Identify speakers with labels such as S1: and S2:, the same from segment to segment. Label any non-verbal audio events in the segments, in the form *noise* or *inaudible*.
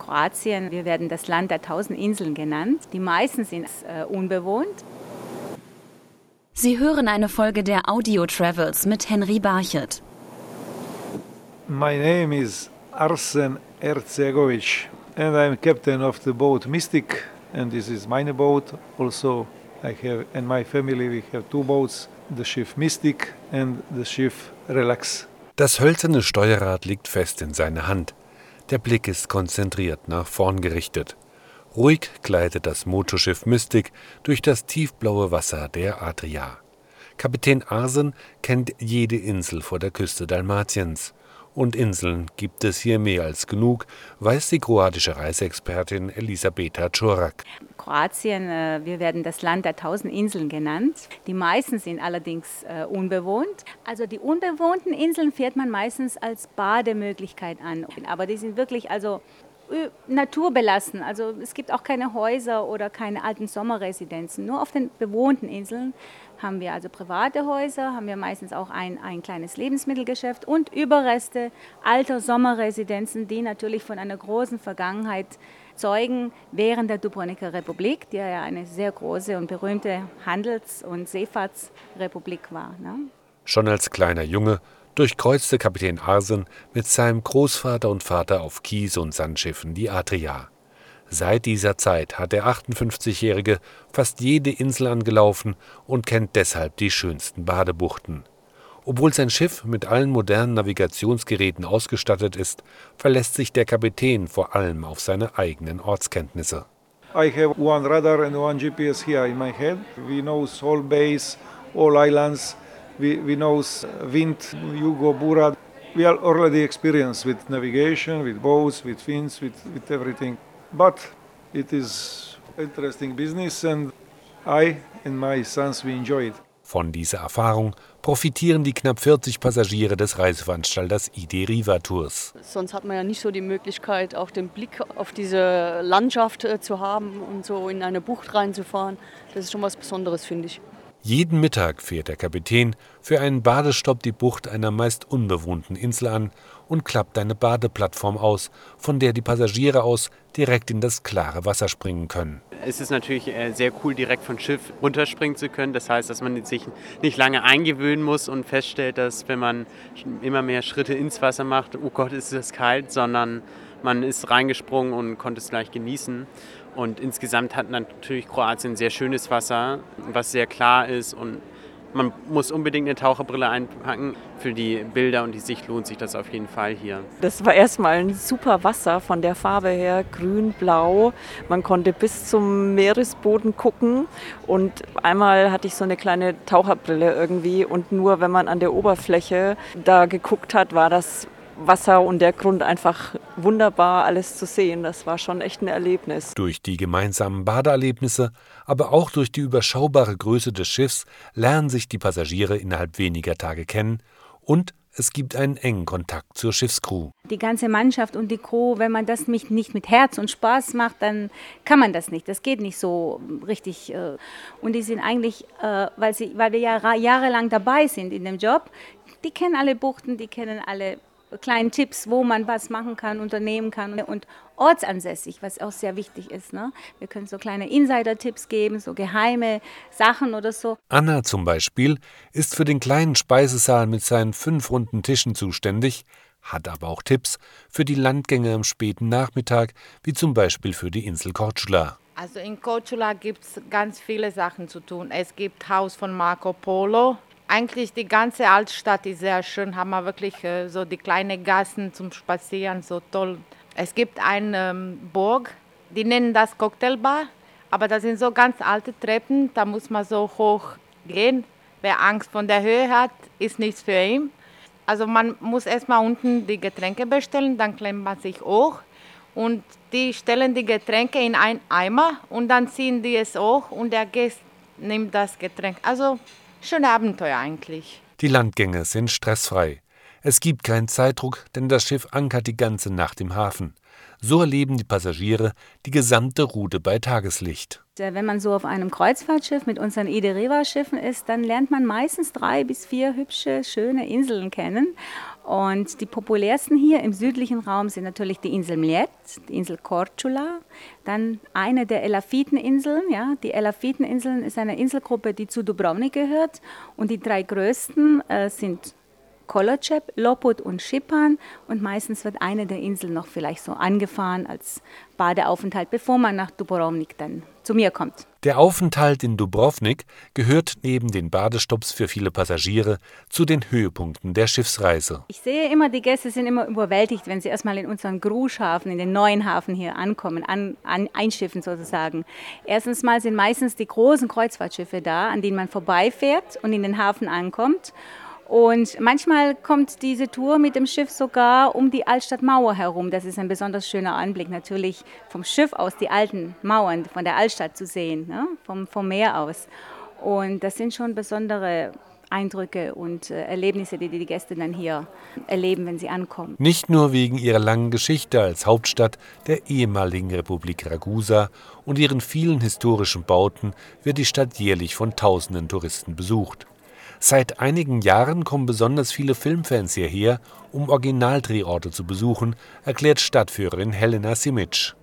S1: Kroatien, wir werden das Land der tausend Inseln genannt. Die meisten sind äh, unbewohnt.
S2: Sie hören eine Folge der Audio Travels mit Henry Barchet.
S3: My name is Arsen Erzegovic and I'm captain of the boat Mystic and this is my boat. Also I have and my family we have two boats, the ship Mystic and the ship Relax.
S4: Das hölzerne Steuerrad liegt fest in seiner Hand. Der Blick ist konzentriert nach vorn gerichtet. Ruhig gleitet das Motorschiff Mystic durch das tiefblaue Wasser der Adria. Kapitän Arsen kennt jede Insel vor der Küste Dalmatiens. Und Inseln gibt es hier mehr als genug, weiß die kroatische Reiseexpertin Elisabeta Czorak.
S1: Kroatien, äh, wir werden das Land der tausend Inseln genannt. Die meisten sind allerdings äh, unbewohnt. Also die unbewohnten Inseln fährt man meistens als Bademöglichkeit an. Aber die sind wirklich also naturbelassen. Also es gibt auch keine Häuser oder keine alten Sommerresidenzen. Nur auf den bewohnten Inseln haben wir also private Häuser, haben wir meistens auch ein, ein kleines Lebensmittelgeschäft und Überreste alter Sommerresidenzen, die natürlich von einer großen Vergangenheit zeugen während der Dubrovniker Republik, die ja eine sehr große und berühmte Handels- und Seefahrtsrepublik war. Ne?
S4: Schon als kleiner Junge durchkreuzte Kapitän Arsen mit seinem Großvater und Vater auf Kies- und Sandschiffen die Adria. Seit dieser Zeit hat der 58-Jährige fast jede Insel angelaufen und kennt deshalb die schönsten Badebuchten. Obwohl sein Schiff mit allen modernen Navigationsgeräten ausgestattet ist, verlässt sich der Kapitän vor allem auf seine eigenen Ortskenntnisse.
S3: I have one radar and one GPS here in my head. We know all bays, all islands. We, we know wind, Yugo, Burad. We are already experienced with navigation, with boats, with fins, with, with everything. But it is interesting business and I and my sons we enjoy it.
S4: Von dieser Erfahrung profitieren die knapp 40 Passagiere des Reiseveranstalters ID Riva Tours.
S5: Sonst hat man ja nicht so die Möglichkeit, auch den Blick auf diese Landschaft äh, zu haben und so in eine Bucht reinzufahren. Das ist schon was Besonderes, finde ich.
S4: Jeden Mittag fährt der Kapitän für einen Badestopp die Bucht einer meist unbewohnten Insel an und klappt eine Badeplattform aus, von der die Passagiere aus direkt in das klare Wasser springen können.
S6: Es ist natürlich äh, sehr cool, direkt vom Schiff runterspringen zu können. Das heißt, dass man sich nicht lange eingewöhnen muss und feststellt, dass wenn man immer mehr Schritte ins Wasser macht, oh Gott, ist es kalt, sondern man ist reingesprungen und konnte es gleich genießen. Und insgesamt hat natürlich Kroatien sehr schönes Wasser, was sehr klar ist und man muss unbedingt eine Taucherbrille einpacken. Für die Bilder und die Sicht lohnt sich das auf jeden Fall hier.
S5: Das war erstmal ein super Wasser von der Farbe her, grün, blau. Man konnte bis zum Meeresboden gucken und einmal hatte ich so eine kleine Taucherbrille irgendwie und nur wenn man an der Oberfläche da geguckt hat, war das Wasser und der Grund einfach wunderbar alles zu sehen. Das war schon echt ein Erlebnis.
S4: Durch die gemeinsamen Badeerlebnisse, aber auch durch die überschaubare Größe des Schiffs lernen sich die Passagiere innerhalb weniger Tage kennen und es gibt einen engen Kontakt zur Schiffscrew.
S1: Die ganze Mannschaft und die Crew, wenn man das nicht mit Herz und Spaß macht, dann kann man das nicht. Das geht nicht so richtig. Äh. Und die sind eigentlich, äh, weil, sie, weil wir ja jahrelang dabei sind in dem Job, die kennen alle Buchten, die kennen alle kleinen Tipps, wo man was machen kann, unternehmen kann und ortsansässig, was auch sehr wichtig ist. Ne? Wir können so kleine Insider-Tipps geben, so geheime Sachen oder so.
S4: Anna zum Beispiel ist für den kleinen Speisesaal mit seinen fünf runden Tischen zuständig, hat aber auch Tipps für die Landgänge am späten Nachmittag, wie zum Beispiel für die Insel Korčula.
S7: Also in Korčula gibt es ganz viele Sachen zu tun. Es gibt Haus von Marco Polo, eigentlich die ganze Altstadt ist sehr schön, haben wir wirklich äh, so die kleinen Gassen zum Spazieren, so toll. Es gibt eine ähm, Burg, die nennen das Cocktailbar, aber das sind so ganz alte Treppen, da muss man so hoch gehen. Wer Angst von der Höhe hat, ist nichts für ihn. Also man muss erstmal unten die Getränke bestellen, dann klemmt man sich hoch und die stellen die Getränke in einen Eimer und dann ziehen die es hoch und der Gast nimmt das Getränk. Also Schöne Abenteuer eigentlich.
S4: Die Landgänge sind stressfrei. Es gibt keinen Zeitdruck, denn das Schiff ankert die ganze Nacht im Hafen. So erleben die Passagiere die gesamte Route bei Tageslicht.
S1: Wenn man so auf einem Kreuzfahrtschiff mit unseren Ide-Riva-Schiffen ist, dann lernt man meistens drei bis vier hübsche, schöne Inseln kennen. Und die populärsten hier im südlichen Raum sind natürlich die Insel Mljet, die Insel Korčula, dann eine der Elafiteninseln. Ja. Die Elafiteninseln ist eine Inselgruppe, die zu Dubrovnik gehört. Und die drei größten äh, sind Kolocep, Lopot und Schipan und meistens wird eine der Inseln noch vielleicht so angefahren als Badeaufenthalt, bevor man nach Dubrovnik dann zu mir kommt.
S4: Der Aufenthalt in Dubrovnik gehört neben den Badestopps für viele Passagiere zu den Höhepunkten der Schiffsreise.
S1: Ich sehe immer, die Gäste sind immer überwältigt, wenn sie erstmal in unseren Gruschhafen, in den neuen Hafen hier ankommen, an, an, einschiffen sozusagen. Erstens mal sind meistens die großen Kreuzfahrtschiffe da, an denen man vorbeifährt und in den Hafen ankommt. Und manchmal kommt diese Tour mit dem Schiff sogar um die Altstadtmauer herum. Das ist ein besonders schöner Anblick, natürlich vom Schiff aus die alten Mauern von der Altstadt zu sehen, ne? vom, vom Meer aus. Und das sind schon besondere Eindrücke und äh, Erlebnisse, die die Gäste dann hier erleben, wenn sie ankommen.
S4: Nicht nur wegen ihrer langen Geschichte als Hauptstadt der ehemaligen Republik Ragusa und ihren vielen historischen Bauten wird die Stadt jährlich von tausenden Touristen besucht. Seit einigen Jahren kommen besonders viele Filmfans hierher, um Originaldrehorte zu besuchen, erklärt Stadtführerin Helena Simic.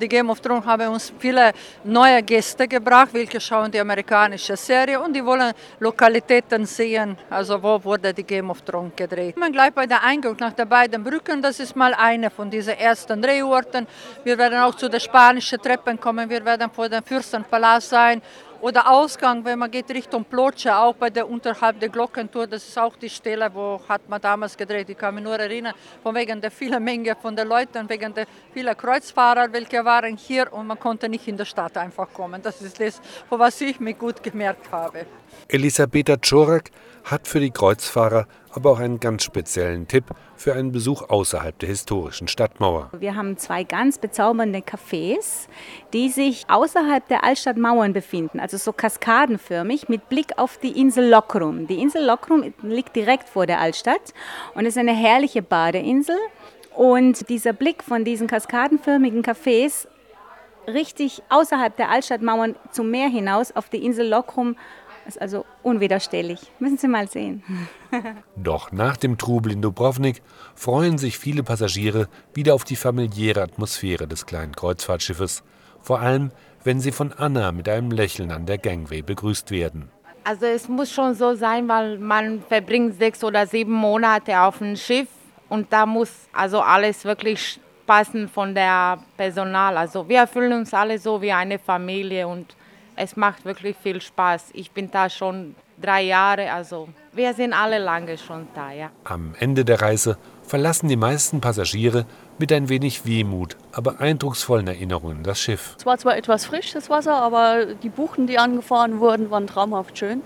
S8: Die Game of Thrones haben uns viele neue Gäste gebracht, welche schauen die amerikanische Serie und die wollen Lokalitäten sehen, also wo wurde die Game of Thrones gedreht. Man gleich bei der Eingang nach den beiden Brücken, das ist mal eine von diesen ersten Drehorten. Wir werden auch zu den spanischen Treppen kommen, wir werden vor dem Fürstenpalast sein oder Ausgang, wenn man geht Richtung Plotsche, auch bei der unterhalb der Glockentour, das ist auch die Stelle, wo hat man damals gedreht. Ich kann mich nur erinnern, von wegen der vielen Menge von den Leuten, wegen der vielen Kreuzfahrer, welche waren hier und man konnte nicht in der Stadt einfach kommen. Das ist das, was ich mir gut gemerkt habe.
S4: Elisabetta Czorak hat für die Kreuzfahrer aber auch einen ganz speziellen Tipp für einen Besuch außerhalb der historischen Stadtmauer.
S1: Wir haben zwei ganz bezaubernde Cafés, die sich außerhalb der Altstadtmauern befinden, also so kaskadenförmig mit Blick auf die Insel Lokrum. Die Insel Lokrum liegt direkt vor der Altstadt und ist eine herrliche Badeinsel. Und dieser Blick von diesen kaskadenförmigen Cafés richtig außerhalb der Altstadtmauern zum Meer hinaus auf die Insel Lokrum ist also unwiderstehlich. Müssen Sie mal sehen. *laughs*
S4: Doch nach dem Trubel in Dubrovnik freuen sich viele Passagiere wieder auf die familiäre Atmosphäre des kleinen Kreuzfahrtschiffes. Vor allem, wenn sie von Anna mit einem Lächeln an der Gangway begrüßt werden.
S7: Also es muss schon so sein, weil man verbringt sechs oder sieben Monate auf dem Schiff und da muss also alles wirklich passen von der Personal. Also wir fühlen uns alle so wie eine Familie und es macht wirklich viel Spaß. Ich bin da schon drei Jahre, also wir sind alle lange schon da, ja.
S4: Am Ende der Reise verlassen die meisten Passagiere mit ein wenig Wehmut, aber eindrucksvollen Erinnerungen das Schiff.
S9: Es war zwar etwas frisch, das Wasser, aber die Buchten, die angefahren wurden, waren traumhaft schön.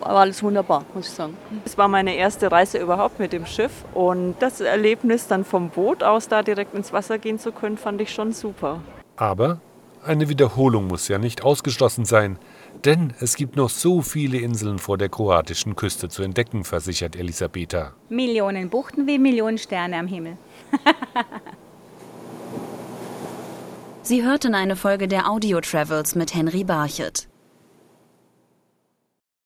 S9: War alles wunderbar, muss ich sagen.
S5: Es war meine erste Reise überhaupt mit dem Schiff und das Erlebnis dann vom Boot aus da direkt ins Wasser gehen zu können, fand ich schon super.
S4: Aber eine Wiederholung muss ja nicht ausgeschlossen sein, denn es gibt noch so viele Inseln vor der kroatischen Küste zu entdecken, versichert Elisabetta.
S1: Millionen Buchten wie Millionen Sterne am Himmel. *laughs*
S2: Sie hörten eine Folge der Audio Travels mit Henry Barchet.